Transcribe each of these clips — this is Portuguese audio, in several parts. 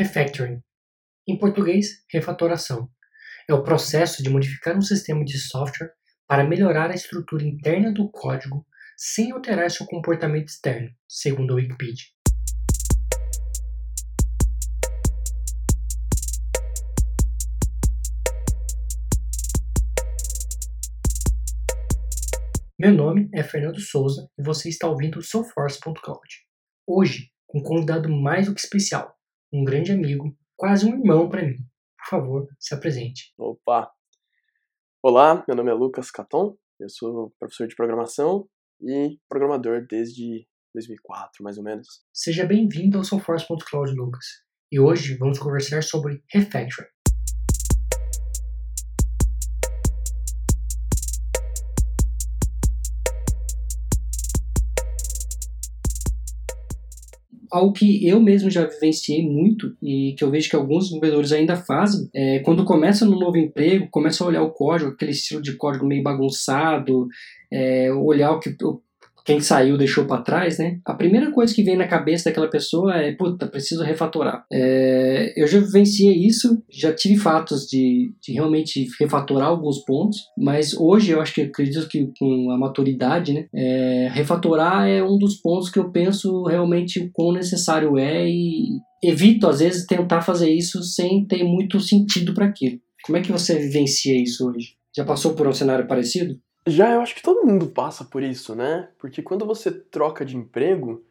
Refactoring. Em português, refatoração. É o processo de modificar um sistema de software para melhorar a estrutura interna do código sem alterar seu comportamento externo, segundo a Wikipedia. Meu nome é Fernando Souza e você está ouvindo o Soulforce.cloud. Hoje, com um convidado mais do que especial, um grande amigo, quase um irmão para mim. Por favor, se apresente. Opa! Olá, meu nome é Lucas Caton, eu sou professor de programação e programador desde 2004, mais ou menos. Seja bem-vindo ao Soulforce.cloud, Lucas. E hoje vamos conversar sobre refactoring. Algo que eu mesmo já vivenciei muito e que eu vejo que alguns desenvolvedores ainda fazem, é quando começa no novo emprego, começa a olhar o código, aquele estilo de código meio bagunçado, é, olhar o que quem saiu deixou para trás, né? A primeira coisa que vem na cabeça daquela pessoa é, puta, preciso refatorar. É, eu já vivenciei isso, já tive fatos de, de, realmente refatorar alguns pontos, mas hoje eu acho que acredito que com a maturidade, né, é, refatorar é um dos pontos que eu penso realmente o quão necessário é e evito às vezes tentar fazer isso sem ter muito sentido para aquilo. Como é que você vivencia isso hoje? Já passou por um cenário parecido? Já eu acho que todo mundo passa por isso, né? Porque quando você troca de emprego,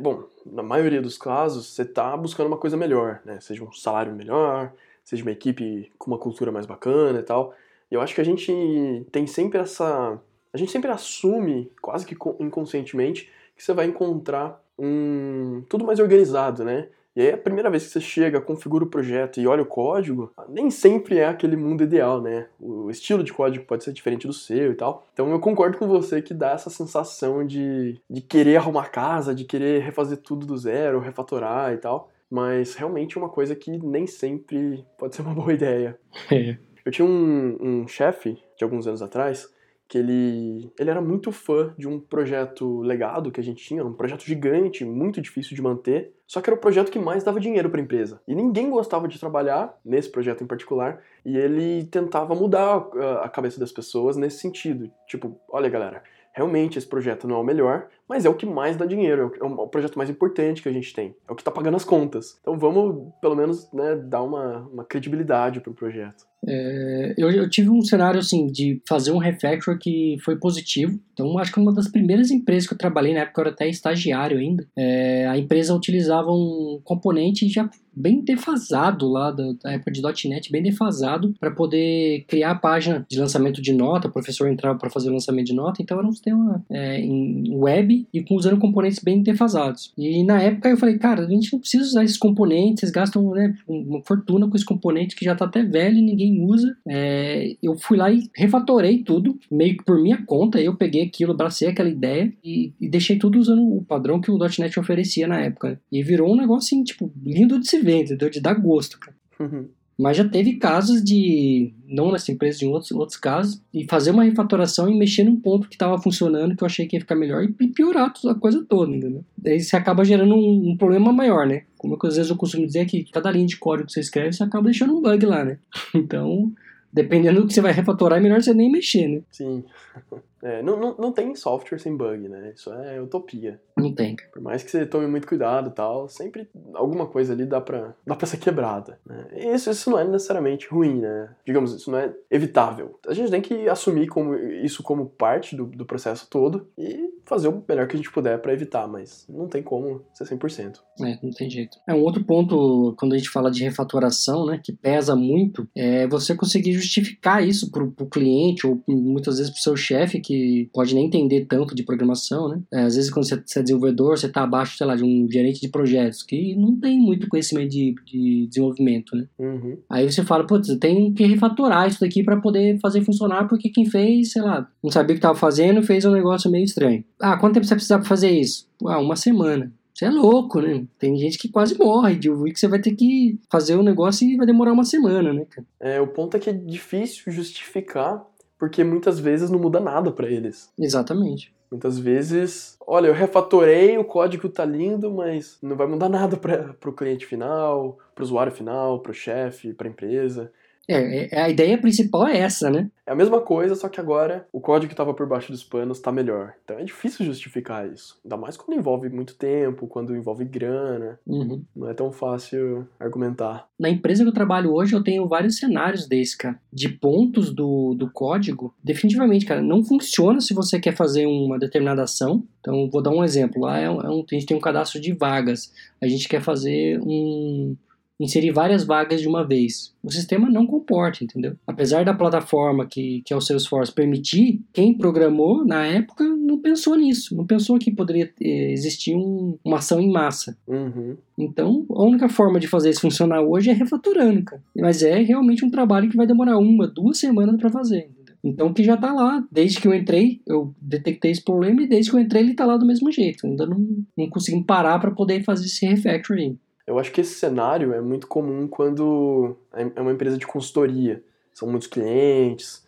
bom, na maioria dos casos, você tá buscando uma coisa melhor, né? Seja um salário melhor, seja uma equipe com uma cultura mais bacana e tal. E eu acho que a gente tem sempre essa. A gente sempre assume, quase que inconscientemente, que você vai encontrar um. tudo mais organizado, né? E aí a primeira vez que você chega, configura o projeto e olha o código, nem sempre é aquele mundo ideal, né? O estilo de código pode ser diferente do seu e tal. Então eu concordo com você que dá essa sensação de, de querer arrumar casa, de querer refazer tudo do zero, refatorar e tal. Mas realmente é uma coisa que nem sempre pode ser uma boa ideia. É. Eu tinha um, um chefe de alguns anos atrás que ele, ele era muito fã de um projeto legado que a gente tinha, um projeto gigante, muito difícil de manter, só que era o projeto que mais dava dinheiro para a empresa. E ninguém gostava de trabalhar nesse projeto em particular, e ele tentava mudar a cabeça das pessoas nesse sentido. Tipo, olha galera, realmente esse projeto não é o melhor, mas é o que mais dá dinheiro, é o é projeto mais importante que a gente tem, é o que está pagando as contas. Então vamos, pelo menos, né, dar uma, uma credibilidade para o projeto. É, eu, eu, tive um cenário assim de fazer um refactor que foi positivo. Então, acho que uma das primeiras empresas que eu trabalhei na época eu era até estagiário ainda. É, a empresa utilizava um componente já bem defasado lá da, da época de .NET, bem defasado para poder criar a página de lançamento de nota. O professor entrava para fazer o lançamento de nota. Então, era um sistema é, em web e usando componentes bem defasados. E na época eu falei, cara, a gente não precisa usar esses componentes. Vocês gastam né, uma fortuna com esse componente que já está até velho e ninguém usa. É, eu fui lá e refatorei tudo, meio que por minha conta. Eu peguei aquilo, abracei aquela ideia e, e deixei tudo usando o padrão que o .NET oferecia na época. E virou um negócio assim, tipo, lindo de se ver, entendeu? De dar gosto, cara. Uhum. Mas já teve casos de, não nessa empresa, em outros, outros casos, de fazer uma refatoração e mexer num ponto que estava funcionando, que eu achei que ia ficar melhor, e piorar a coisa toda, entendeu? Daí você acaba gerando um, um problema maior, né? Como que às vezes eu costumo dizer que cada linha de código que você escreve, você acaba deixando um bug lá, né? Então, dependendo do que você vai refatorar, é melhor você nem mexer, né? Sim. É, não, não, não tem software sem bug, né? Isso é utopia. Não tem. Por mais que você tome muito cuidado e tal, sempre alguma coisa ali dá pra, dá pra ser quebrada. Né? Isso, isso não é necessariamente ruim, né? Digamos, isso não é evitável. A gente tem que assumir como, isso como parte do, do processo todo e fazer o melhor que a gente puder para evitar, mas não tem como ser 100%. É, não tem jeito. É um outro ponto, quando a gente fala de refatoração, né, que pesa muito, é você conseguir justificar isso pro, pro cliente ou muitas vezes pro seu chefe, que que pode nem entender tanto de programação, né? É, às vezes quando você, é desenvolvedor, você está abaixo, sei lá, de um gerente de projetos que não tem muito conhecimento de, de desenvolvimento, né? Uhum. Aí você fala, putz, eu tenho que refatorar isso daqui para poder fazer funcionar porque quem fez, sei lá, não sabia o que estava fazendo, fez um negócio meio estranho. Ah, quanto tempo você precisa para fazer isso? Ah, uma semana. Você é louco, né? Tem gente que quase morre de ouvir que você vai ter que fazer o um negócio e vai demorar uma semana, né, cara? É, o ponto é que é difícil justificar porque muitas vezes não muda nada para eles. Exatamente. Muitas vezes, olha, eu refatorei, o código tá lindo, mas não vai mudar nada para o cliente final, para o usuário final, para o chefe, para a empresa. É, é, a ideia principal é essa, né? É a mesma coisa, só que agora o código que estava por baixo dos panos está melhor. Então é difícil justificar isso. Ainda mais quando envolve muito tempo, quando envolve grana. Uhum. Não é tão fácil argumentar. Na empresa que eu trabalho hoje, eu tenho vários cenários desse, cara. De pontos do, do código. Definitivamente, cara, não funciona se você quer fazer uma determinada ação. Então, vou dar um exemplo. Lá é um, é um, a gente tem um cadastro de vagas. A gente quer fazer um inserir várias vagas de uma vez. O sistema não comporta, entendeu? Apesar da plataforma que, que é o Salesforce permitir, quem programou na época não pensou nisso, não pensou que poderia existir um, uma ação em massa. Uhum. Então, a única forma de fazer isso funcionar hoje é refatorando, cara. Mas é realmente um trabalho que vai demorar uma, duas semanas para fazer. Então, que já está lá. Desde que eu entrei, eu detectei esse problema e desde que eu entrei, ele está lá do mesmo jeito. Ainda não, não consegui parar para poder fazer esse refactoring. Eu acho que esse cenário é muito comum quando é uma empresa de consultoria. São muitos clientes.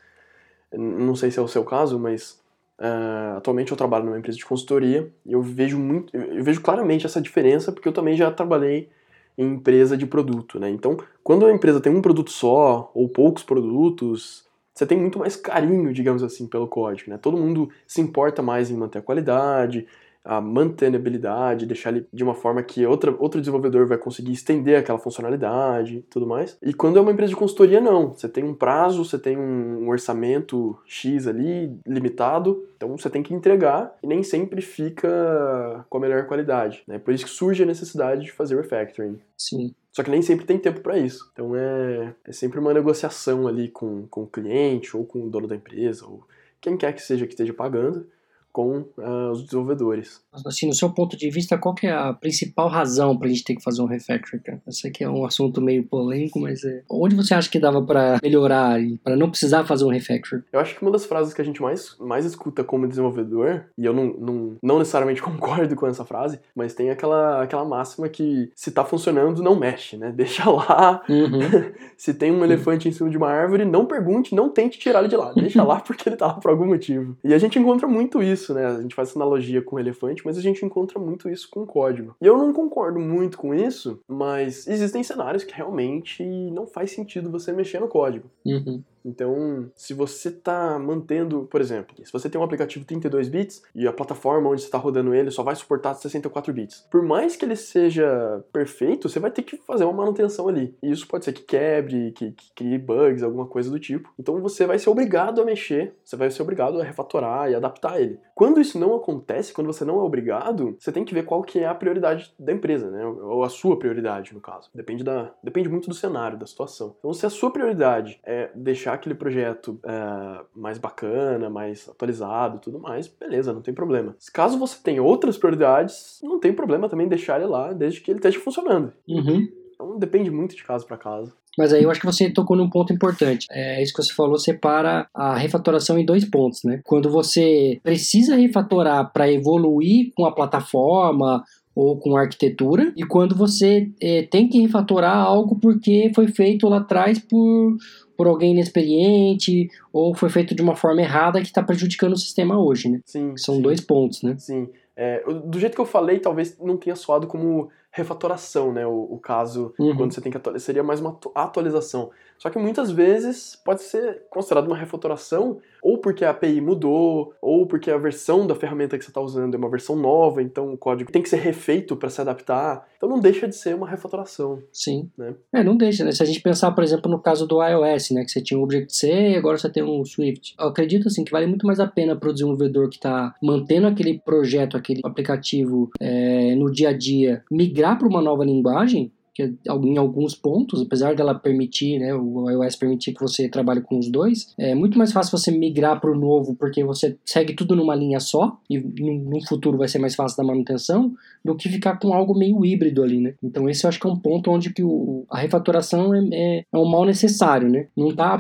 Não sei se é o seu caso, mas uh, atualmente eu trabalho numa empresa de consultoria e eu vejo muito, eu vejo claramente essa diferença porque eu também já trabalhei em empresa de produto, né? Então, quando a empresa tem um produto só ou poucos produtos, você tem muito mais carinho, digamos assim, pelo código, né? Todo mundo se importa mais em manter a qualidade, a mantenibilidade, deixar ele de uma forma que outra, outro desenvolvedor vai conseguir estender aquela funcionalidade e tudo mais. E quando é uma empresa de consultoria, não. Você tem um prazo, você tem um orçamento X ali, limitado, então você tem que entregar e nem sempre fica com a melhor qualidade. Né? Por isso que surge a necessidade de fazer refactoring. Sim. Só que nem sempre tem tempo para isso. Então é, é sempre uma negociação ali com, com o cliente ou com o dono da empresa ou quem quer que seja que esteja pagando com uh, os desenvolvedores. Assim, no seu ponto de vista, qual que é a principal razão para a gente ter que fazer um refactor? Cara? Eu sei que é um assunto meio polêmico, mas é... onde você acha que dava para melhorar e para não precisar fazer um refactor? Eu acho que uma das frases que a gente mais, mais escuta como desenvolvedor, e eu não, não, não necessariamente concordo com essa frase, mas tem aquela, aquela máxima que se tá funcionando, não mexe, né? Deixa lá. Uhum. se tem um elefante em cima de uma árvore, não pergunte, não tente tirar ele de lá. Deixa lá porque ele tá lá por algum motivo. E a gente encontra muito isso isso, né? A gente faz essa analogia com o elefante, mas a gente encontra muito isso com o código. E eu não concordo muito com isso, mas existem cenários que realmente não faz sentido você mexer no código. Uhum. Então, se você está mantendo, por exemplo, se você tem um aplicativo 32 bits e a plataforma onde você está rodando ele só vai suportar 64 bits, por mais que ele seja perfeito, você vai ter que fazer uma manutenção ali. E isso pode ser que quebre, que, que crie bugs, alguma coisa do tipo. Então você vai ser obrigado a mexer, você vai ser obrigado a refatorar e adaptar ele. Quando isso não acontece, quando você não é obrigado, você tem que ver qual que é a prioridade da empresa, né? Ou a sua prioridade, no caso. Depende, da, depende muito do cenário, da situação. Então, se a sua prioridade é deixar aquele projeto é, mais bacana, mais atualizado tudo mais, beleza, não tem problema. Caso você tenha outras prioridades, não tem problema também deixar ele lá, desde que ele esteja funcionando. Uhum. Então depende muito de caso para caso. Mas aí eu acho que você tocou num ponto importante. É isso que você falou, separa a refatoração em dois pontos, né? Quando você precisa refatorar para evoluir com a plataforma ou com arquitetura, e quando você é, tem que refatorar algo porque foi feito lá atrás por por alguém inexperiente ou foi feito de uma forma errada que está prejudicando o sistema hoje, né? Sim. São sim. dois pontos, né? Sim. É, do jeito que eu falei, talvez não tenha soado como refatoração, né? O, o caso uhum. quando você tem que atualizar. Seria mais uma atualização. Só que muitas vezes pode ser considerado uma refatoração ou porque a API mudou, ou porque a versão da ferramenta que você está usando é uma versão nova, então o código tem que ser refeito para se adaptar. Então não deixa de ser uma refatoração. Sim. Né? É, não deixa, né? Se a gente pensar, por exemplo, no caso do iOS, né? Que você tinha um Object-C e agora você tem um Swift. Eu acredito, assim, que vale muito mais a pena para o desenvolvedor que está mantendo aquele projeto, aquele aplicativo é, no dia a dia, migrar para uma nova linguagem que em alguns pontos, apesar dela permitir, né, o iOS permitir que você trabalhe com os dois, é muito mais fácil você migrar para o novo porque você segue tudo numa linha só e no futuro vai ser mais fácil da manutenção do que ficar com algo meio híbrido ali, né? Então esse eu acho que é um ponto onde que o, a refatoração é, é, é um mal necessário, né? Não está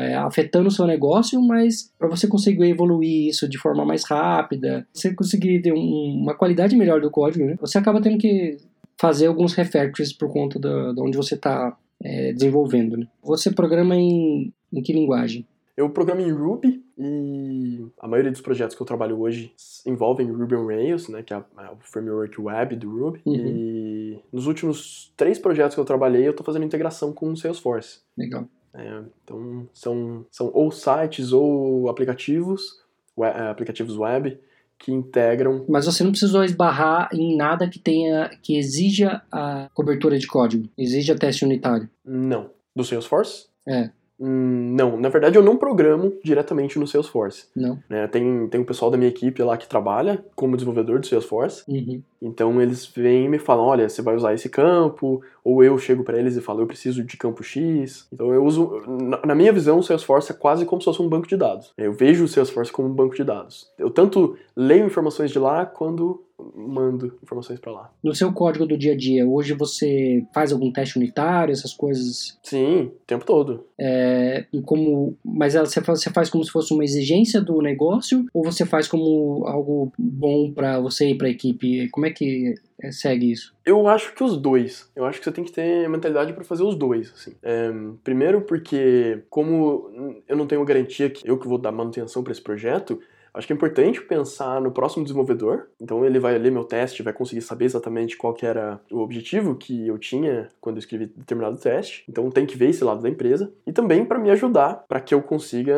é, afetando o seu negócio, mas para você conseguir evoluir isso de forma mais rápida, você conseguir ter um, uma qualidade melhor do código, né? Você acaba tendo que fazer alguns refactors por conta de onde você está é, desenvolvendo. Né? Você programa em, em que linguagem? Eu programo em Ruby, e a maioria dos projetos que eu trabalho hoje envolvem Ruby on Rails, né, que é, é o framework web do Ruby. Uhum. E nos últimos três projetos que eu trabalhei, eu estou fazendo integração com o Salesforce. Legal. É, então, são, são ou sites ou aplicativos, é, aplicativos web, que integram. Mas você não precisou esbarrar em nada que tenha que exija a cobertura de código, exija teste unitário. Não. Do Salesforce? É. Hum, não, na verdade eu não programo diretamente no Salesforce. Não. Né, tem, tem um pessoal da minha equipe lá que trabalha como desenvolvedor do Salesforce. Uhum. Então eles vêm e me falam, olha, você vai usar esse campo, ou eu chego para eles e falo, eu preciso de campo X. Então eu uso, na minha visão, o Salesforce é quase como se fosse um banco de dados. Eu vejo o Salesforce como um banco de dados. Eu tanto leio informações de lá quando mando informações para lá. No seu código do dia a dia, hoje você faz algum teste unitário, essas coisas? Sim, o tempo todo. É, como, mas você faz, você faz como se fosse uma exigência do negócio ou você faz como algo bom para você e para a equipe? Como é que é, segue isso? Eu acho que os dois. Eu acho que você tem que ter mentalidade para fazer os dois. Assim. É, primeiro porque, como eu não tenho garantia que eu que vou dar manutenção para esse projeto, Acho que é importante pensar no próximo desenvolvedor. Então ele vai ler meu teste, vai conseguir saber exatamente qual que era o objetivo que eu tinha quando eu escrevi determinado teste. Então tem que ver esse lado da empresa e também para me ajudar para que eu consiga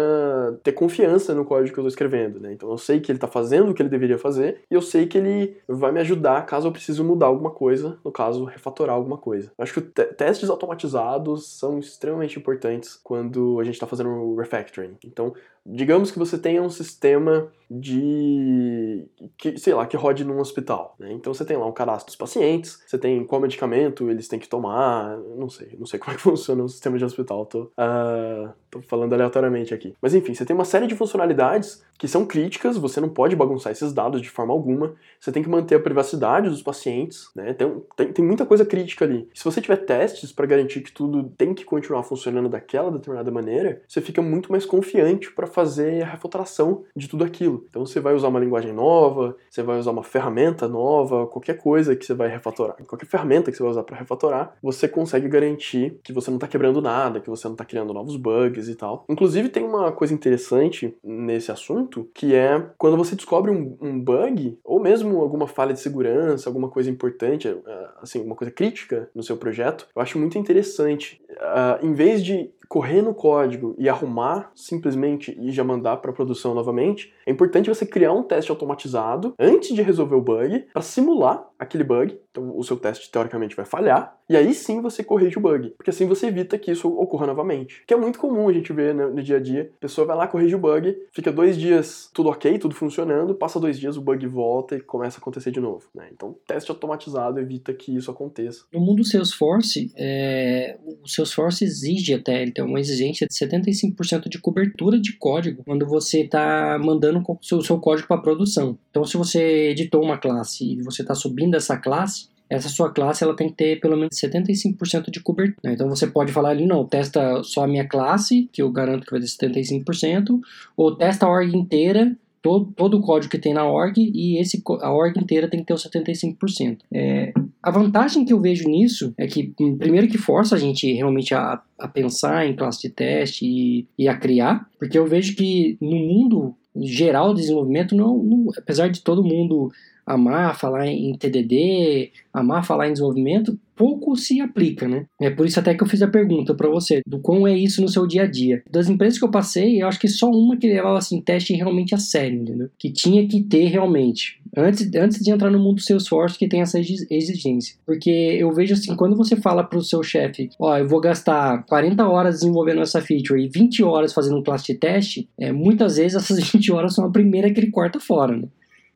ter confiança no código que eu estou escrevendo, né? Então eu sei que ele está fazendo o que ele deveria fazer e eu sei que ele vai me ajudar caso eu precise mudar alguma coisa, no caso refatorar alguma coisa. Acho que testes automatizados são extremamente importantes quando a gente está fazendo o refactoring. Então digamos que você tenha um sistema de que, sei lá, que rode num hospital, né? Então você tem lá um cadastro dos pacientes, você tem qual medicamento eles têm que tomar, não sei, não sei como é que funciona o sistema de hospital, tô, uh, tô falando aleatoriamente aqui. Mas enfim, você tem uma série de funcionalidades que são críticas, você não pode bagunçar esses dados de forma alguma, você tem que manter a privacidade dos pacientes, né? Tem, tem, tem muita coisa crítica ali. Se você tiver testes para garantir que tudo tem que continuar funcionando daquela determinada maneira, você fica muito mais confiante para fazer a refatoração de tudo aquilo. Então você vai usar uma linguagem nova, você vai usar uma ferramenta nova, qualquer coisa que você vai refatorar, qualquer ferramenta que você vai usar para refatorar, você consegue garantir que você não está quebrando nada, que você não está criando novos bugs e tal. Inclusive tem uma coisa interessante nesse assunto, que é quando você descobre um, um bug, ou mesmo alguma falha de segurança, alguma coisa importante, é, assim, uma coisa crítica no seu projeto, eu acho muito interessante. Uh, em vez de correr no código e arrumar simplesmente e já mandar para produção novamente, é importante você criar um teste automatizado antes de resolver o bug para simular aquele bug. Então o seu teste teoricamente vai falhar e aí sim você corrige o bug, porque assim você evita que isso ocorra novamente. Que é muito comum a gente ver né, no dia a dia. A pessoa vai lá, corrige o bug, fica dois dias tudo ok, tudo funcionando, passa dois dias o bug volta e começa a acontecer de novo. Né? Então teste automatizado evita que isso aconteça. No mundo Salesforce, é... o Salesforce exige até então uma exigência de 75% de cobertura de código quando você está mandando o seu, seu código para produção. Então, se você editou uma classe e você está subindo essa classe, essa sua classe ela tem que ter pelo menos 75% de cobertura. Né? Então você pode falar ali, não, testa só a minha classe, que eu garanto que vai ter 75%, ou testa a org inteira, todo, todo o código que tem na org, e esse, a org inteira tem que ter os 75%. É, a vantagem que eu vejo nisso é que, hum, primeiro, que força a gente realmente a, a pensar em classe de teste e, e, a criar, porque eu vejo que no mundo geral de desenvolvimento, não, não, apesar de todo mundo amar falar em TDD, amar falar em desenvolvimento, pouco se aplica, né? É por isso até que eu fiz a pergunta para você, do como é isso no seu dia a dia. Das empresas que eu passei, eu acho que só uma que levava assim teste realmente a sério, entendeu? Que tinha que ter realmente. Antes, antes de entrar no mundo Salesforce que tem essa exigência. Porque eu vejo assim, quando você fala pro seu chefe, ó, eu vou gastar 40 horas desenvolvendo essa feature e 20 horas fazendo um classe de teste, é, muitas vezes essas 20 horas são a primeira que ele corta fora, né?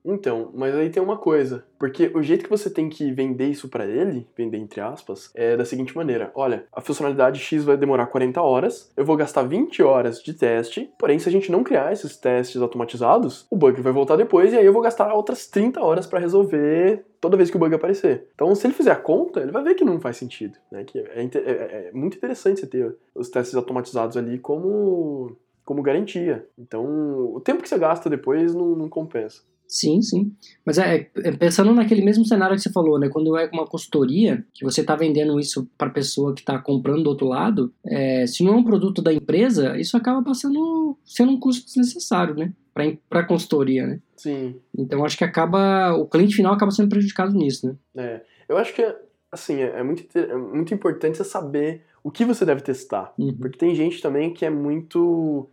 Então, mas aí tem uma coisa, porque o jeito que você tem que vender isso para ele, vender entre aspas, é da seguinte maneira: olha, a funcionalidade X vai demorar 40 horas, eu vou gastar 20 horas de teste, porém se a gente não criar esses testes automatizados, o bug vai voltar depois e aí eu vou gastar outras 30 horas para resolver toda vez que o bug aparecer. Então, se ele fizer a conta, ele vai ver que não faz sentido, né? Que é, é, é, é muito interessante você ter os testes automatizados ali como como garantia. Então, o tempo que você gasta depois não, não compensa. Sim, sim. Mas é, é, pensando naquele mesmo cenário que você falou, né? Quando é uma consultoria, que você está vendendo isso para a pessoa que está comprando do outro lado, é, se não é um produto da empresa, isso acaba passando sendo um custo desnecessário, né? Para a consultoria, né? Sim. Então acho que acaba. O cliente final acaba sendo prejudicado nisso, né? É. Eu acho que, assim, é, é muito, é muito importante você saber o que você deve testar. Uhum. Porque tem gente também que é muito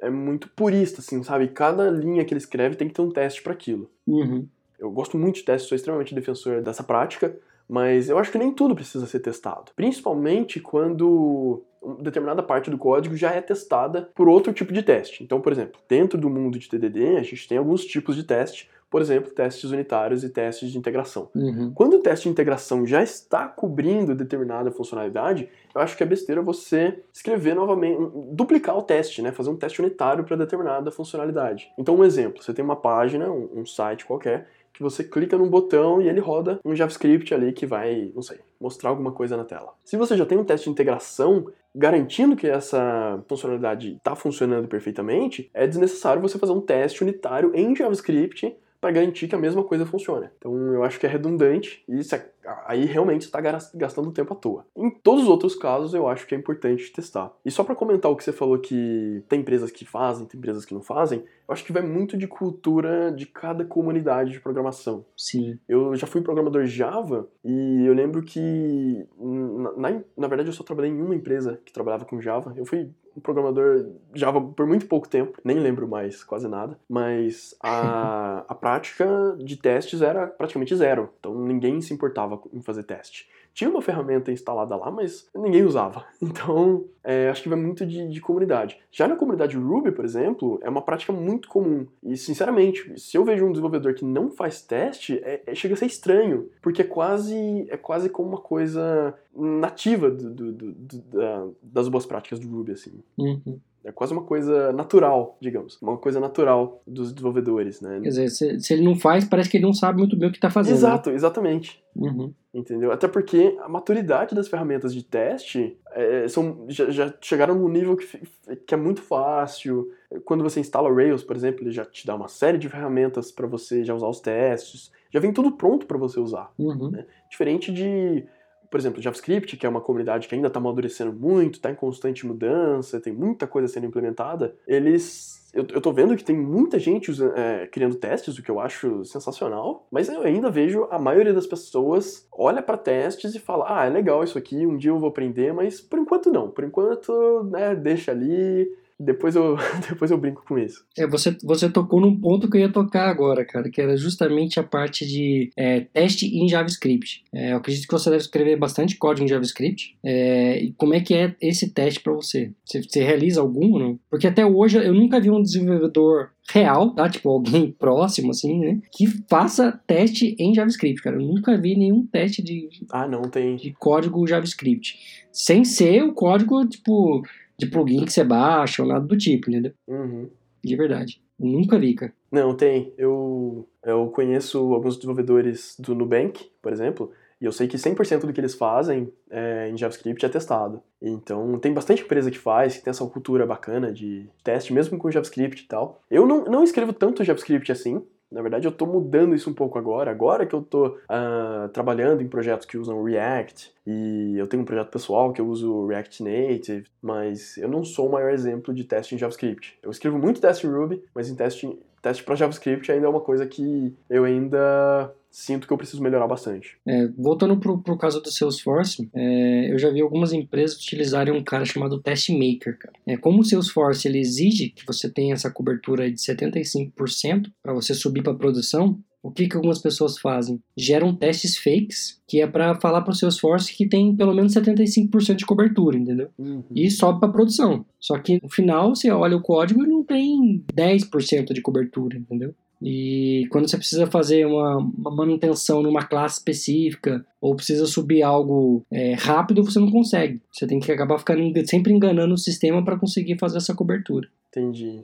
é muito purista, assim, sabe? Cada linha que ele escreve tem que ter um teste para aquilo. Uhum. Eu gosto muito de testes, sou extremamente defensor dessa prática, mas eu acho que nem tudo precisa ser testado. Principalmente quando determinada parte do código já é testada por outro tipo de teste. Então, por exemplo, dentro do mundo de TDD, a gente tem alguns tipos de teste por exemplo, testes unitários e testes de integração. Uhum. Quando o teste de integração já está cobrindo determinada funcionalidade, eu acho que é besteira você escrever novamente, duplicar o teste, né? fazer um teste unitário para determinada funcionalidade. Então, um exemplo: você tem uma página, um, um site qualquer, que você clica num botão e ele roda um JavaScript ali que vai, não sei, mostrar alguma coisa na tela. Se você já tem um teste de integração garantindo que essa funcionalidade está funcionando perfeitamente, é desnecessário você fazer um teste unitário em JavaScript para garantir que a mesma coisa funcione. Então eu acho que é redundante e isso é, aí realmente está gastando tempo à toa. Em todos os outros casos eu acho que é importante testar. E só para comentar o que você falou que tem empresas que fazem, tem empresas que não fazem, eu acho que vai muito de cultura de cada comunidade de programação. Sim. Eu já fui programador Java e eu lembro que na, na, na verdade eu só trabalhei em uma empresa que trabalhava com Java. Eu fui um programador Java por muito pouco tempo, nem lembro mais quase nada, mas a, a prática de testes era praticamente zero, então ninguém se importava em fazer teste. Tinha uma ferramenta instalada lá, mas ninguém usava. Então, é, acho que vai muito de, de, comunidade. Já na comunidade Ruby, por exemplo, é uma prática muito comum. E, sinceramente, se eu vejo um desenvolvedor que não faz teste, é, é, chega a ser estranho, porque é quase, é quase como uma coisa nativa do, do, do, da, das boas práticas do Ruby, assim. Uhum. É quase uma coisa natural, digamos. Uma coisa natural dos desenvolvedores, né? Quer dizer, se, se ele não faz, parece que ele não sabe muito bem o que está fazendo. Né? Exato, né? exatamente. Uhum. Entendeu? Até porque a maturidade das ferramentas de teste é, são, já, já, chegaram num nível que, que é muito fácil. Quando você instala o Rails, por exemplo, ele já te dá uma série de ferramentas para você já usar os testes. Já vem tudo pronto para você usar. Uhum. Né? Diferente de por exemplo, JavaScript, que é uma comunidade que ainda está amadurecendo muito, está em constante mudança, tem muita coisa sendo implementada, eles. Eu, eu tô vendo que tem muita gente é, criando testes, o que eu acho sensacional, mas eu ainda vejo a maioria das pessoas olha para testes e fala: ah, é legal isso aqui, um dia eu vou aprender, mas por enquanto não. Por enquanto, né, deixa ali, depois eu, depois eu brinco com isso. É, você, você tocou num ponto que eu ia tocar agora, cara, que era justamente a parte de é, teste em JavaScript. É, eu acredito que você deve escrever bastante código em JavaScript. É, e como é que é esse teste para você? você? Você realiza algum ou não? Porque até hoje eu nunca vi um desenvolvedor real, tá? Tipo, alguém próximo, assim, né? Que faça teste em JavaScript, cara. Eu nunca vi nenhum teste de... Ah, não, tem. De código JavaScript. Sem ser o código, tipo de plugin que você baixa ou nada do tipo, entendeu? Uhum. De verdade. Nunca vi, cara. Não, tem. Eu, eu conheço alguns desenvolvedores do Nubank, por exemplo, e eu sei que 100% do que eles fazem é, em JavaScript é testado. Então, tem bastante empresa que faz, que tem essa cultura bacana de teste, mesmo com JavaScript e tal. Eu não, não escrevo tanto JavaScript assim, na verdade, eu estou mudando isso um pouco agora. Agora que eu estou uh, ah, trabalhando em projetos que usam React, e eu tenho um projeto pessoal que eu uso React Native, mas eu não sou o maior exemplo de teste em JavaScript. Eu escrevo muito teste em Ruby, mas em teste, teste para JavaScript ainda é uma coisa que eu ainda sinto que eu preciso melhorar bastante. É, voltando pro, pro caso do Salesforce, é, eu já vi algumas empresas utilizarem um cara chamado Test Maker. Cara. É, como o Salesforce ele exige que você tenha essa cobertura de 75% para você subir para produção, o que, que algumas pessoas fazem? Geram testes fakes, que é para falar para o Salesforce que tem pelo menos 75% de cobertura, entendeu? Uhum. E sobe para produção. Só que no final você olha o código e não tem 10% de cobertura, entendeu? E quando você precisa fazer uma, uma, manutenção numa classe específica ou precisa subir algo é, rápido, você não consegue. Você tem que acabar ficando sempre enganando o sistema para conseguir fazer essa cobertura. Entendi.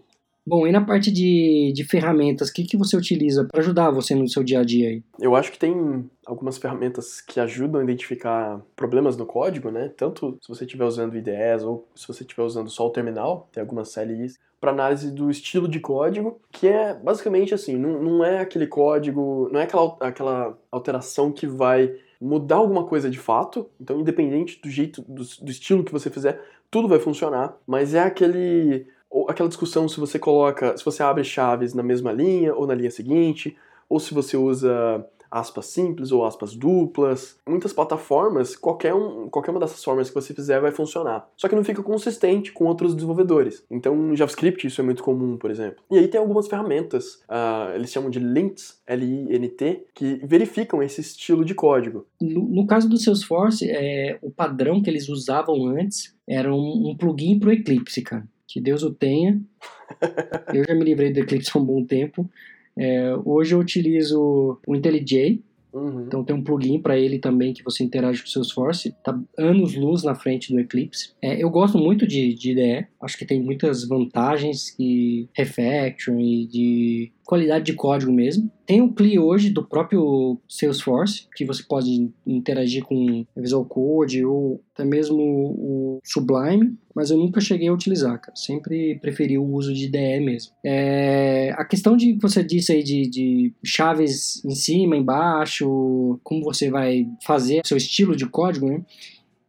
Bom, e na parte de, de ferramentas, o que, que você utiliza para ajudar você no seu dia a dia aí? Eu acho que tem algumas ferramentas que ajudam a identificar problemas no código, né? Tanto se você estiver usando IDEs ou se você estiver usando só o terminal, tem algumas CLIs para análise do estilo de código, que é basicamente assim, não, não é aquele código, não é aquela, aquela alteração que vai mudar alguma coisa de fato, então independente do jeito, do, do estilo que você fizer, tudo vai funcionar, mas é aquele ou aquela discussão se você coloca, se você abre chaves na mesma linha ou na linha seguinte, ou se você usa aspas simples ou aspas duplas. Muitas plataformas, qualquer, um, qualquer uma dessas formas que você fizer vai funcionar. Só que não fica consistente com outros desenvolvedores. Então, no JavaScript isso é muito comum, por exemplo. E aí tem algumas ferramentas, uh, eles chamam de lints, L-I-N-T, que verificam esse estilo de código. No, no caso do Salesforce, é, o padrão que eles usavam antes era um, um plugin para o Eclipse, cara. Que Deus o tenha. eu já me livrei do Eclipse há um bom tempo. É, hoje eu utilizo o IntelliJ, Uhum. Então tem um plugin para ele também que você interage com o Salesforce. Tá anos luz na frente do Eclipse. É, eu gosto muito de, de IDE. Acho que tem muitas vantagens e refactoring e de qualidade de código mesmo. Tem o CLI hoje do próprio Salesforce, que você pode interagir com Visual Code ou até mesmo o Sublime, mas eu nunca cheguei a utilizar, cara. Sempre preferi o uso de IDE mesmo. É, a questão de que você disse aí de, de chaves em cima, embaixo, como você vai fazer seu estilo de código, né?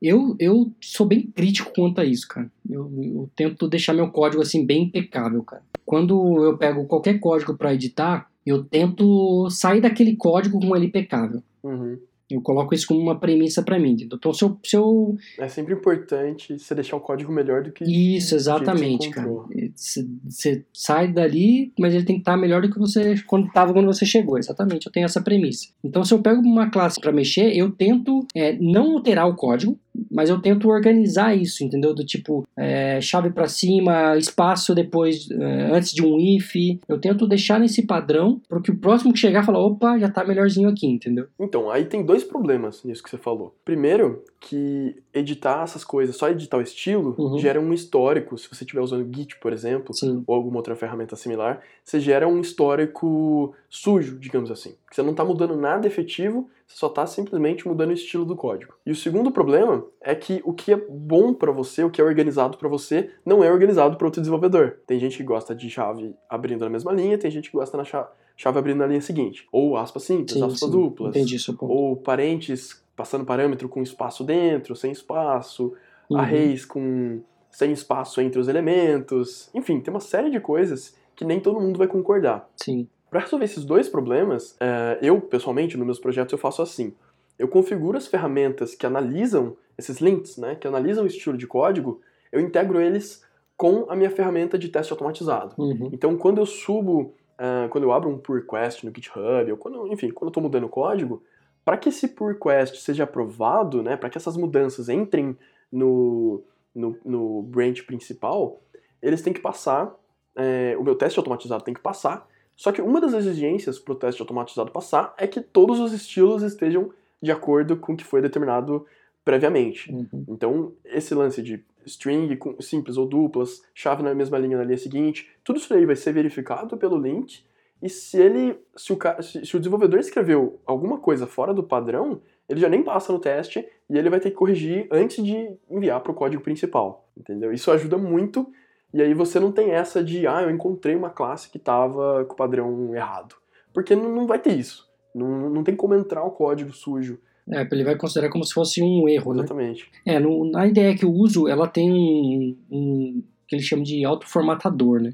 Eu, eu sou bem crítico quanto a isso, cara. Eu, eu tento deixar meu código assim bem impecável, cara. Quando eu pego qualquer código para editar, eu tento sair daquele código com ele impecável. Uhum. Eu coloco isso como uma premissa para mim. Então, se eu, se eu, É sempre importante você deixar o código melhor do que. Isso, exatamente, cara. Você sai dali, mas ele tem que estar melhor do que você quando estava quando você chegou. Exatamente, eu tenho essa premissa. Então, se eu pego uma classe para mexer, eu tento é, não alterar o código, mas eu tento organizar isso, entendeu? Do tipo, é, chave para cima, espaço depois, é, antes de um if. Eu tento deixar nesse padrão, para que o próximo que chegar fala, opa, já tá melhorzinho aqui, entendeu? Então, aí tem dois problemas nisso que você falou. Primeiro, que editar essas coisas, só editar o estilo, uhum. gera um histórico. Se você estiver usando Git, por exemplo, Sim. ou alguma outra ferramenta similar, você gera um histórico sujo, digamos assim. Você não está mudando nada efetivo, você só está simplesmente mudando o estilo do código. E o segundo problema é que o que é bom para você, o que é organizado para você, não é organizado para outro desenvolvedor. Tem gente que gosta de chave abrindo na mesma linha, tem gente que gosta na chave, chave abrindo na linha seguinte. Ou aspas simples, sim, aspas sim. duplas. Entendi. Ou parentes passando parâmetro com espaço dentro, sem espaço. Uhum. Arrays com sem espaço entre os elementos. Enfim, tem uma série de coisas que nem todo mundo vai concordar. Sim. Para resolver esses dois problemas, é, eu, pessoalmente, nos meus projetos, eu faço assim. Eu configuro as ferramentas que analisam esses links, né, que analisam o estilo de código, eu integro eles com a minha ferramenta de teste automatizado. Uhum. Então, quando eu subo, uh, quando eu abro um pull request no GitHub, ou quando, enfim, quando eu estou mudando o código, para que esse pull request seja aprovado, né, para que essas mudanças entrem no, no, no branch principal, eles têm que passar, é, o meu teste automatizado tem que passar só que uma das exigências para o teste automatizado passar é que todos os estilos estejam de acordo com o que foi determinado previamente. Uhum. Então, esse lance de string com simples ou duplas, chave na mesma linha na linha seguinte, tudo isso aí vai ser verificado pelo link. E se ele, se o, se o desenvolvedor escreveu alguma coisa fora do padrão, ele já nem passa no teste e ele vai ter que corrigir antes de enviar para o código principal, entendeu? Isso ajuda muito e aí você não tem essa de, ah, eu encontrei uma classe que estava com o padrão errado. Porque não, não vai ter isso. Não, não tem como entrar o código sujo. É, ele vai considerar como se fosse um erro, Exatamente. né? É, no, na ideia que eu uso, ela tem um, um que eles chamam de autoformatador, né?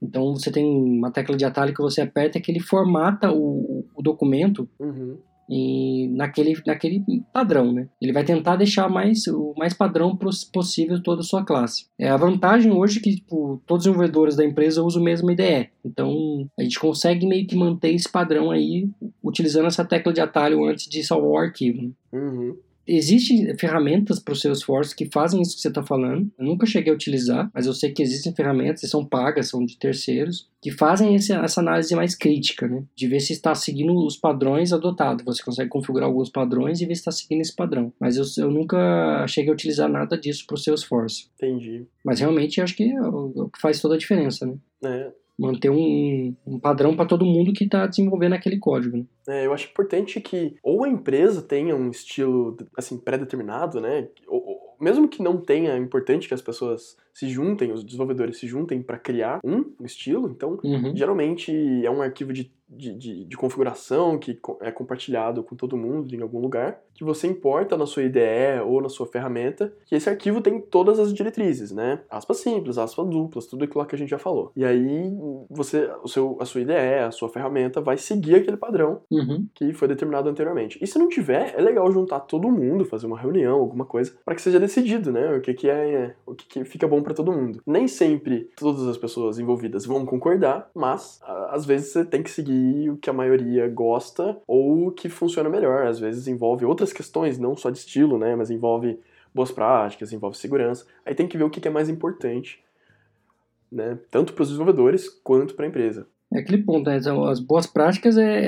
Então você tem uma tecla de atalho que você aperta que ele formata o, o documento uhum e naquele, naquele padrão, né? Ele vai tentar deixar mais, o mais padrão possível toda a sua classe. É a vantagem hoje é que tipo, todos os desenvolvedores da empresa usam o mesmo IDE. Então a gente consegue meio que manter esse padrão aí utilizando essa tecla de atalho antes de salvar o arquivo. Né? Uhum. Existem ferramentas para o Salesforce que fazem isso que você está falando. Eu nunca cheguei a utilizar, mas eu sei que existem ferramentas, e são pagas, são de terceiros, que fazem esse, essa análise mais crítica, né? De ver se está seguindo os padrões adotados. Você consegue configurar alguns padrões e ver se está seguindo esse padrão. Mas eu, eu nunca cheguei a utilizar nada disso para o Salesforce. Entendi. Mas realmente acho que é é o que faz toda a diferença, né? É, Manter um, um padrão para todo mundo que está desenvolvendo aquele código. Né? É, eu acho importante que ou a empresa tenha um estilo assim pré-determinado, né? Ou, mesmo que não tenha, é importante que as pessoas se juntem, os desenvolvedores se juntem para criar um estilo. Então, Uhum. geralmente é um arquivo de, de, de, de configuração que é compartilhado com todo mundo em algum lugar, que você importa na sua IDE ou na sua ferramenta, que esse arquivo tem todas as diretrizes, né? Aspas simples, aspas duplas, tudo aquilo que a gente já falou. E aí você, o seu, a sua IDE, a sua ferramenta vai seguir aquele padrão Uhum. que foi determinado anteriormente. E se não tiver, é legal juntar todo mundo, fazer uma reunião, alguma coisa, para que seja decidido, né? O que, que é, o que, que fica bom para todo mundo. Nem sempre todas as pessoas envolvidas vão concordar, mas às vezes você tem que seguir o que a maioria gosta ou o que funciona melhor. Às vezes envolve outras questões, não só de estilo, né? Mas envolve boas práticas, envolve segurança. Aí tem que ver o que, é mais importante, né? Tanto para os desenvolvedores quanto para a empresa. É aquele ponto, né? As boas práticas é,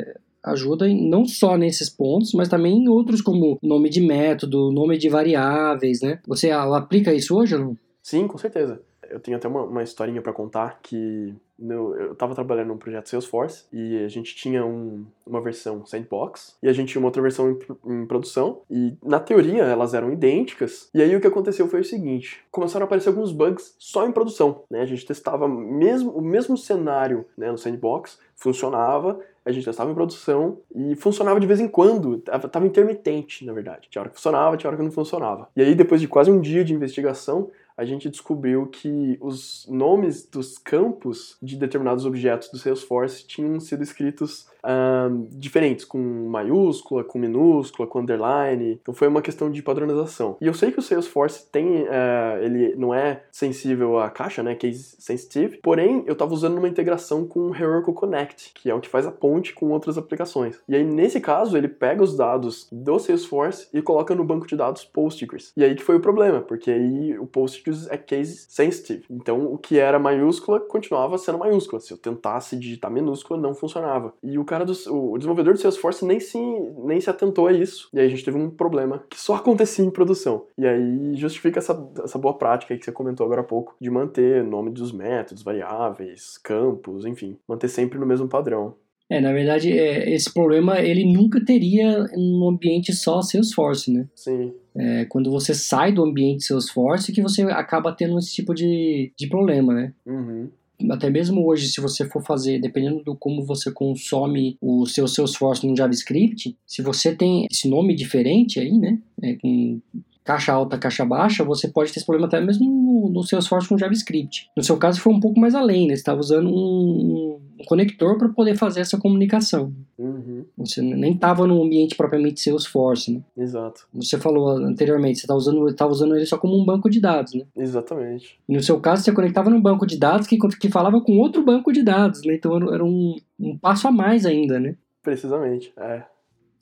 é, ajudam não só nesses pontos, mas também em outros, como nome de método, nome de variáveis, né? Você aplica isso hoje ou não? Sim, com certeza. Eu tenho até uma, uma historinha pra contar que no- eu tava trabalhando num projeto Salesforce e a gente tinha um- uma versão sandbox e a gente tinha uma outra versão em, em produção e na teoria elas eram idênticas e aí o que aconteceu foi o seguinte começaram a aparecer alguns bugs só em produção né a gente testava mesmo o mesmo cenário né, no sandbox funcionava a gente testava em produção e funcionava de vez em quando, tava, tava intermitente, na verdade. Tinha hora que funcionava, tinha hora que não funcionava. E aí, depois de quase um dia de investigação, a gente descobriu que os nomes dos campos de determinados objetos do Salesforce tinham sido escritos ahn, diferentes, com maiúscula, com minúscula, com underline. Então foi uma questão de padronização. E eu sei que o Salesforce tem, eh, ele não é sensível à caixa, né, case sensitive, porém eu estava usando uma integração com o Heroku Connect, que é o que faz a ponte com outras aplicações. E aí nesse caso ele pega os dados do Salesforce e coloca no banco de dados Postgres. E aí que foi o problema, porque aí o Postgres é case sensitive. Então o que era maiúscula continuava sendo maiúscula. Se eu tentasse digitar minúscula não funcionava. E o cara do o desenvolvedor do Salesforce nem se nem se atentou a isso. E aí a gente teve um problema que só acontecia em produção. E aí justifica essa, essa boa prática aí que você comentou agora há pouco de manter o nome dos métodos, variáveis, campos, enfim, manter sempre no mesmo padrão. É, na verdade, é, esse problema ele nunca teria num ambiente só Salesforce, né? Sim. É quando você sai do ambiente Salesforce que você acaba tendo esse tipo de, de problema, né? Uhum. Até mesmo hoje, se você for fazer, dependendo do como você consome o seu Salesforce no JavaScript, se você tem esse nome diferente aí, né? É, com caixa alta, caixa baixa, você pode ter esse problema até mesmo no, no Salesforce com JavaScript. No seu caso, foi um pouco mais além, né? Você estava usando um, um conector para poder fazer essa comunicação. Uhum. Você nem estava no ambiente propriamente Salesforce, né? Exato. Você falou anteriormente, você estava usando, tava usando ele só como um banco de dados, né? Exatamente. E no seu caso, você conectava num banco de dados que, que falava com outro banco de dados, né? Então era, era um, um passo a mais ainda, né? Precisamente. É.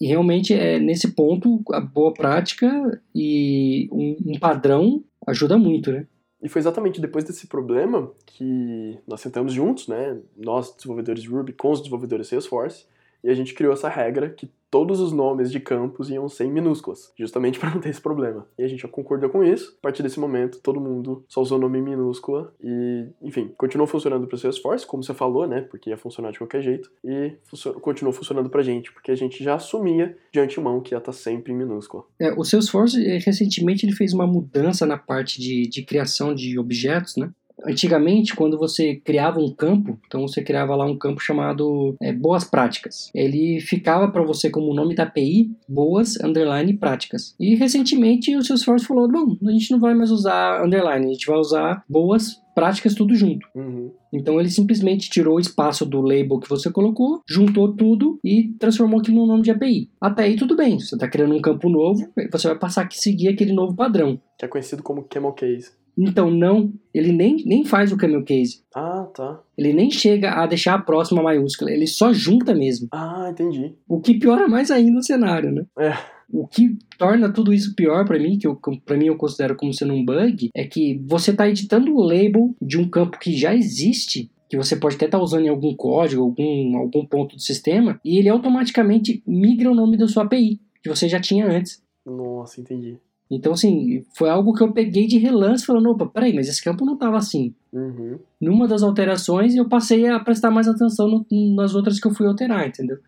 E realmente, é, nesse ponto, a boa prática e um, um padrão ajuda muito, né? E foi exatamente depois desse problema que nós sentamos juntos, né? Nós, desenvolvedores Ruby, com os desenvolvedores Salesforce, e a gente criou essa regra que todos os nomes de campos iam ser em minúsculas, justamente para não ter esse problema. E a gente concordou com isso. A partir desse momento, todo mundo só usou nome em minúscula e, enfim, continuou funcionando para o Salesforce, como você falou, né? Porque ia funcionar de qualquer jeito, e continuou funcionando para a gente, porque a gente já assumia de antemão que ia estar sempre em minúscula. É, o Salesforce, eh, recentemente, ele fez uma mudança na parte de, de criação de objetos, né? Antigamente, quando você criava um campo, então você criava lá um campo chamado é, Boas Práticas. Ele ficava para você como o nome da API, Boas Underline Práticas. E recentemente o Salesforce falou: bom, a gente não vai mais usar underline, a gente vai usar Boas Práticas tudo junto. Uhum. Então ele simplesmente tirou o espaço do label que você colocou, juntou tudo e transformou aquilo no nome de API. Até aí tudo bem, você está criando um campo novo, você vai passar a seguir aquele novo padrão. Que é conhecido como Camel Case. Então não, ele nem, nem faz o camel case. Ah, tá. Ele nem chega a deixar a próxima maiúscula, ele só junta mesmo. Ah, entendi. O que piora mais ainda o cenário, né? É. O que torna tudo isso pior para mim, que para mim eu considero como sendo um bug, é que você está editando o label de um campo que já existe, que você pode até estar tá usando em algum código, algum, algum ponto do sistema, e ele automaticamente migra o nome da sua API, que você já tinha antes. Nossa, entendi. Então, assim, foi algo que eu peguei de relance, falando, opa, peraí, mas esse campo não estava assim. Uhum. Numa das alterações, eu passei a prestar mais atenção no, nas outras que eu fui alterar, entendeu?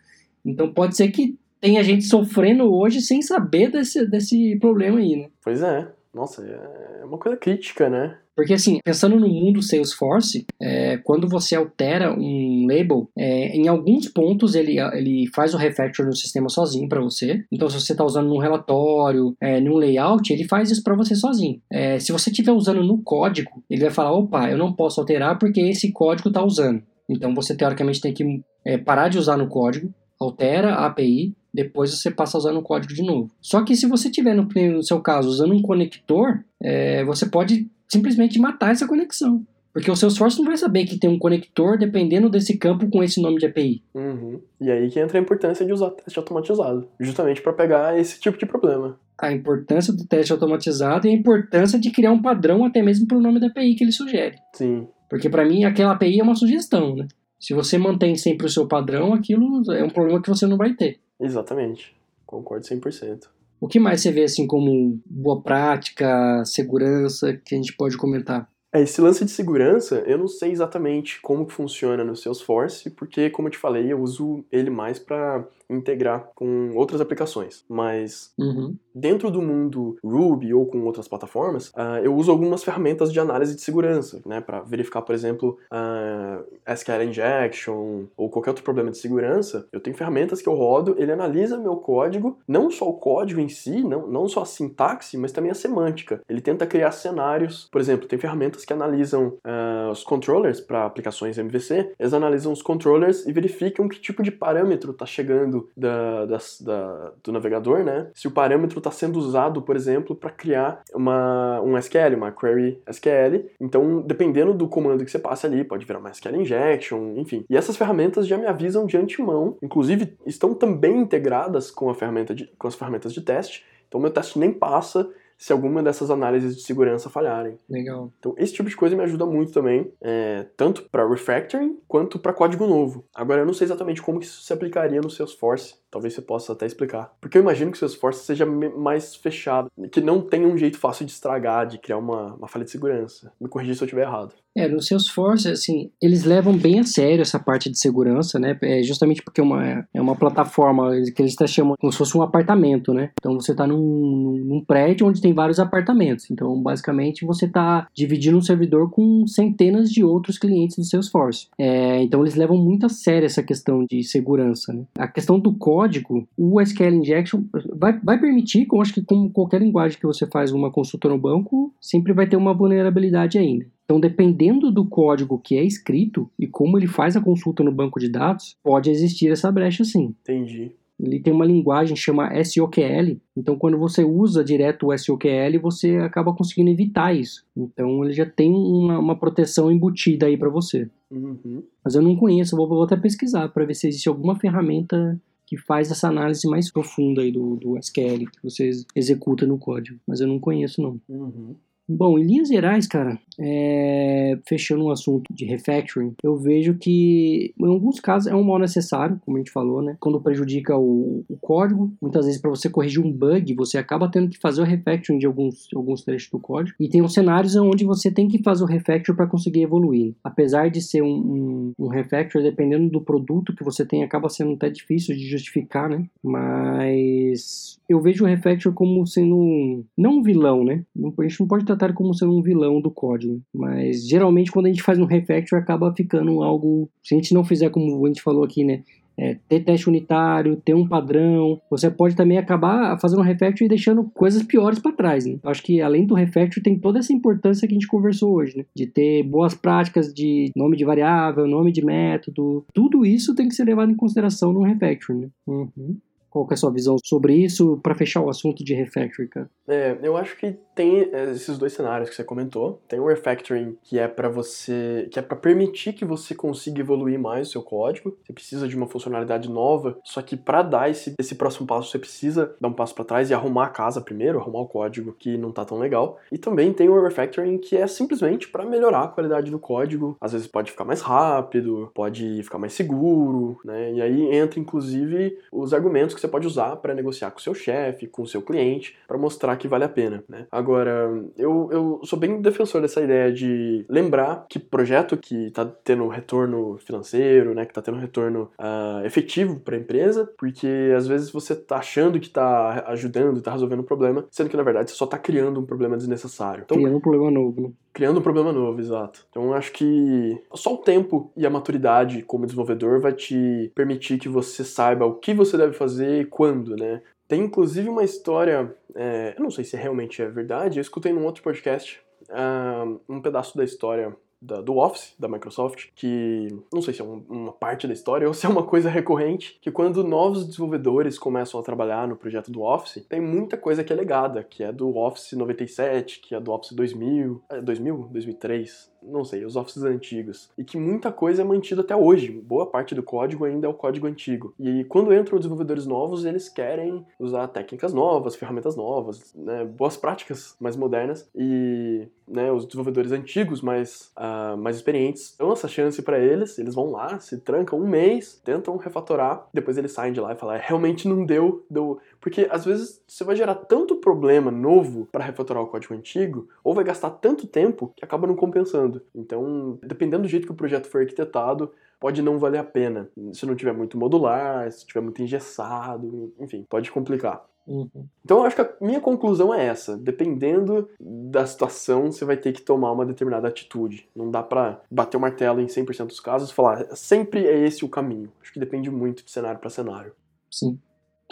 Então, pode ser que tenha gente sofrendo hoje sem saber desse, desse problema aí, né? Pois é. Nossa, é uma coisa crítica, né? Porque, assim, pensando no mundo Salesforce, é, quando você altera um label, é, em alguns pontos ele, ele faz o refactor no sistema sozinho para você. Então, se você está usando num relatório, é, num layout, ele faz isso para você sozinho. É, se você estiver usando no código, ele vai falar: opa, eu não posso alterar porque esse código está usando. Então, você teoricamente tem que é, parar de usar no código, altera a API, depois você passa a usar no código de novo. Só que se você tiver, no, no seu caso, usando um conector, é, você pode simplesmente matar essa conexão. Porque o seu Salesforce não vai saber que tem um conector dependendo desse campo com esse nome de API. Uhum. E aí que entra a importância de usar teste automatizado, justamente para pegar esse tipo de problema. A importância do teste automatizado e a importância de criar um padrão até mesmo para o nome da API que ele sugere. Sim. Porque para mim aquela API é uma sugestão, né? Se você mantém sempre o seu padrão, aquilo é um problema que você não vai ter. Exatamente. Concordo 100%. O que mais você vê assim como boa prática, segurança que a gente pode comentar? É, esse lance de segurança, eu não sei exatamente como que funciona no Salesforce, porque, como eu te falei, eu uso ele mais para integrar com outras aplicações. Mas uhum. dentro do mundo Ruby ou com outras plataformas, uh, eu uso algumas ferramentas de análise de segurança, né, para verificar, por exemplo, uh, ah, SQL injection ou qualquer outro problema de segurança. Eu tenho ferramentas que eu rodo, ele analisa meu código, não só o código em si, não, não só a sintaxe, mas também a semântica. Ele tenta criar cenários, por exemplo, tem ferramentas que analisam uh, os controllers para aplicações MVC, eles analisam os controllers e verificam que tipo de parâmetro está chegando da, da, da, do navegador, né? Se o parâmetro está sendo usado, por exemplo, para criar uma, um SQL, uma query SQL. Então, dependendo do comando que você passa ali, pode virar uma SQL injection, enfim. E essas ferramentas já me avisam de antemão, inclusive estão também integradas com, a ferramenta de, com as ferramentas de teste. Então, meu teste nem passa se alguma dessas análises de segurança falharem. Legal. Então, esse tipo de coisa me ajuda muito também, é, tanto para refactoring quanto para código novo. Agora, eu não sei exatamente como isso se aplicaria no Salesforce, Talvez você possa até explicar. Porque eu imagino que o seu esforço seja mais fechado, que não tenha um jeito fácil de estragar, de criar uma, uma falha de segurança. Me corrigir se eu estiver errado. É, no Salesforce, assim, eles levam bem a sério essa parte de segurança, né? É justamente porque é uma, é uma plataforma que eles chamam como se fosse um apartamento, né? Então você está num, num prédio onde tem vários apartamentos. Então, basicamente, você está dividindo um servidor com centenas de outros clientes do Salesforce. É, então, eles levam muito a sério essa questão de segurança, né? A questão do código o SQL Injection vai, vai permitir, como acho que como qualquer linguagem que você faz uma consulta no banco, sempre vai ter uma vulnerabilidade ainda. Então, dependendo do código que é escrito e como ele faz a consulta no banco de dados, pode existir essa brecha sim. Entendi. Ele tem uma linguagem que chama SOQL, então quando você usa direto o SOQL, você acaba conseguindo evitar isso. Então ele já tem uma, uma proteção embutida aí para você. Uhum. Mas eu não conheço, vou, vou até pesquisar para ver se existe alguma ferramenta que faz essa análise mais profunda aí do, do SQL que você executa no código. Mas eu não conheço, não. Uhum. Bom, em linhas gerais, cara, é... fechando o um assunto de refactoring, eu vejo que em alguns casos é um mal necessário, como a gente falou, né? Quando prejudica o, o código, muitas vezes para você corrigir um bug, você acaba tendo que fazer o refactoring de alguns, alguns trechos do código. E tem uns cenários onde você tem que fazer o refactor para conseguir evoluir. Apesar de ser um, um, um refactor, dependendo do produto que você tem, acaba sendo até difícil de justificar, né? Mas eu vejo o refactor como sendo não um vilão, né? A gente não pode tratar como sendo um vilão do código, mas geralmente quando a gente faz um refactor acaba ficando algo, se a gente não fizer como a gente falou aqui, né? É, ter teste unitário, ter um padrão. Você pode também acabar fazendo um refactor e deixando coisas piores para trás. Né? Acho que além do refactor tem toda essa importância que a gente conversou hoje, né? de ter boas práticas de nome de variável, nome de método. Tudo isso tem que ser levado em consideração no refactor. Né? Uhum. Qual é a sua visão sobre isso para fechar o assunto de refactoring? É, eu acho que tem é, esses dois cenários que você comentou. Tem o refactoring que é para você, que é para permitir que você consiga evoluir mais o seu código. Você precisa de uma funcionalidade nova, só que para dar esse, esse próximo passo você precisa dar um passo para trás e arrumar a casa primeiro, arrumar o código que não tá tão legal. E também tem o refactoring que é simplesmente para melhorar a qualidade do código. Às vezes pode ficar mais rápido, pode ficar mais seguro, né? E aí entra inclusive os argumentos que você pode usar para negociar com seu chefe, com seu cliente, para mostrar que vale a pena, né? Agora, eu, eu sou bem defensor dessa ideia de lembrar que projeto que está tendo retorno financeiro, né, que está tendo retorno uh, efetivo para a empresa, porque às vezes você está achando que está ajudando, está resolvendo um problema, sendo que na verdade você só está criando um problema desnecessário. Então, criando um problema novo. Criando um problema novo, exato. Então acho que só o tempo e a maturidade como desenvolvedor vai te permitir que você saiba o que você deve fazer e quando, né? Tem inclusive uma história, é, eu não sei se realmente é verdade, eu escutei num outro podcast uh, um pedaço da história da, do Office da Microsoft, que não sei se é um, uma parte da história ou se é uma coisa recorrente, que quando novos desenvolvedores começam a trabalhar no projeto do Office, tem muita coisa que é legada, que é do Office 97, que é do Office 2000, é 2000, 2003, não sei, os offices antigos. E que muita coisa é mantida até hoje. Boa parte do código ainda é o código antigo. E quando entram desenvolvedores novos, eles querem usar técnicas novas, ferramentas novas, né, boas práticas mais modernas. E né, os desenvolvedores antigos, mais, uh, mais experientes, dão essa chance para eles. Eles vão lá, se trancam um mês, tentam refatorar, depois eles saem de lá e falam: é, realmente não deu, deu. Porque às vezes você vai gerar tanto problema novo para refatorar o código antigo, ou vai gastar tanto tempo que acaba não compensando. Então, dependendo do jeito que o projeto for arquitetado, pode não valer a pena. Se não tiver muito modular, se tiver muito engessado, enfim, pode complicar. Uhum. Então, eu acho que a minha conclusão é essa. Dependendo da situação, você vai ter que tomar uma determinada atitude. Não dá para bater o martelo em 100% dos casos e falar sempre é esse o caminho. Acho que depende muito de cenário para cenário. Sim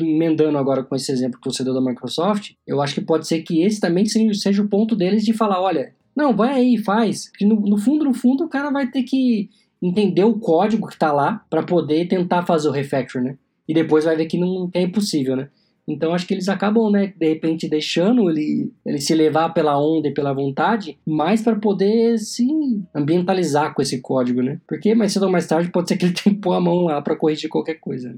emendando agora com esse exemplo que você deu da Microsoft, eu acho que pode ser que esse também seja o ponto deles de falar, olha, não, vai aí, faz. Que no, no fundo, no fundo, o cara vai ter que entender o código que tá lá para poder tentar fazer o refactor, né? E depois vai ver que não é impossível, né? Então acho que eles acabam, né, de repente deixando ele, ele se levar pela onda e pela vontade, mais para poder se ambientalizar com esse código, né? Porque mais cedo ou mais tarde pode ser que ele tenha que pôr a mão lá para corrigir qualquer coisa. Né?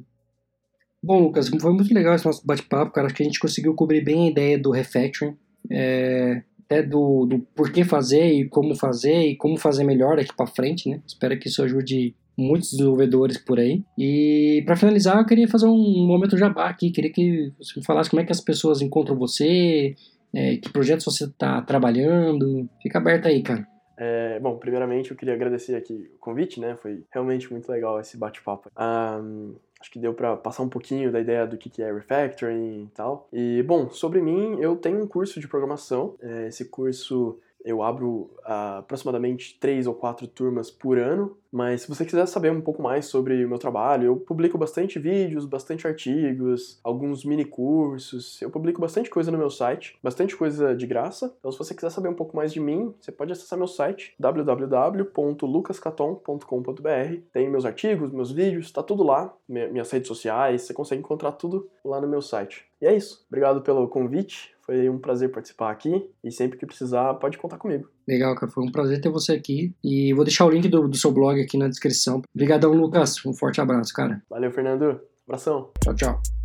Bom, Lucas, foi muito legal esse nosso bate-papo, cara. Acho que a gente conseguiu cobrir bem a ideia do refactoring. É, até do, do porquê fazer e como fazer e como fazer melhor daqui para frente, né? Espero que isso ajude muitos desenvolvedores por aí. E para finalizar, eu queria fazer um momento jabá aqui, queria que você me falasse como é que as pessoas encontram você, é, que projetos você está trabalhando. Fica aberto aí, cara. É, bom, primeiramente eu queria agradecer aqui o convite, né? Foi realmente muito legal esse bate-papo. Um, Acho que deu para passar um pouquinho da ideia do que é refactoring e tal. E, bom, sobre mim, eu tenho um curso de programação. É, esse curso eu abro uh, aproximadamente três ou quatro turmas por ano, mas se você quiser saber um pouco mais sobre o meu trabalho, eu publico bastante vídeos, bastante artigos, alguns mini cursos, eu publico bastante coisa no meu site, bastante coisa de graça. Então, se você quiser saber um pouco mais de mim, você pode acessar meu site www.lucascaton.com.br. Tem meus artigos, meus vídeos, tá tudo lá, minhas redes sociais, você consegue encontrar tudo lá no meu site. E é isso. Obrigado pelo convite. Foi um prazer participar aqui e sempre que precisar pode contar comigo. Legal, cara. Foi um prazer ter você aqui. E vou deixar o link do, do seu blog aqui na descrição. Obrigadão, Lucas. Um forte abraço, cara. Valeu, Fernando. Abração. Tchau, tchau.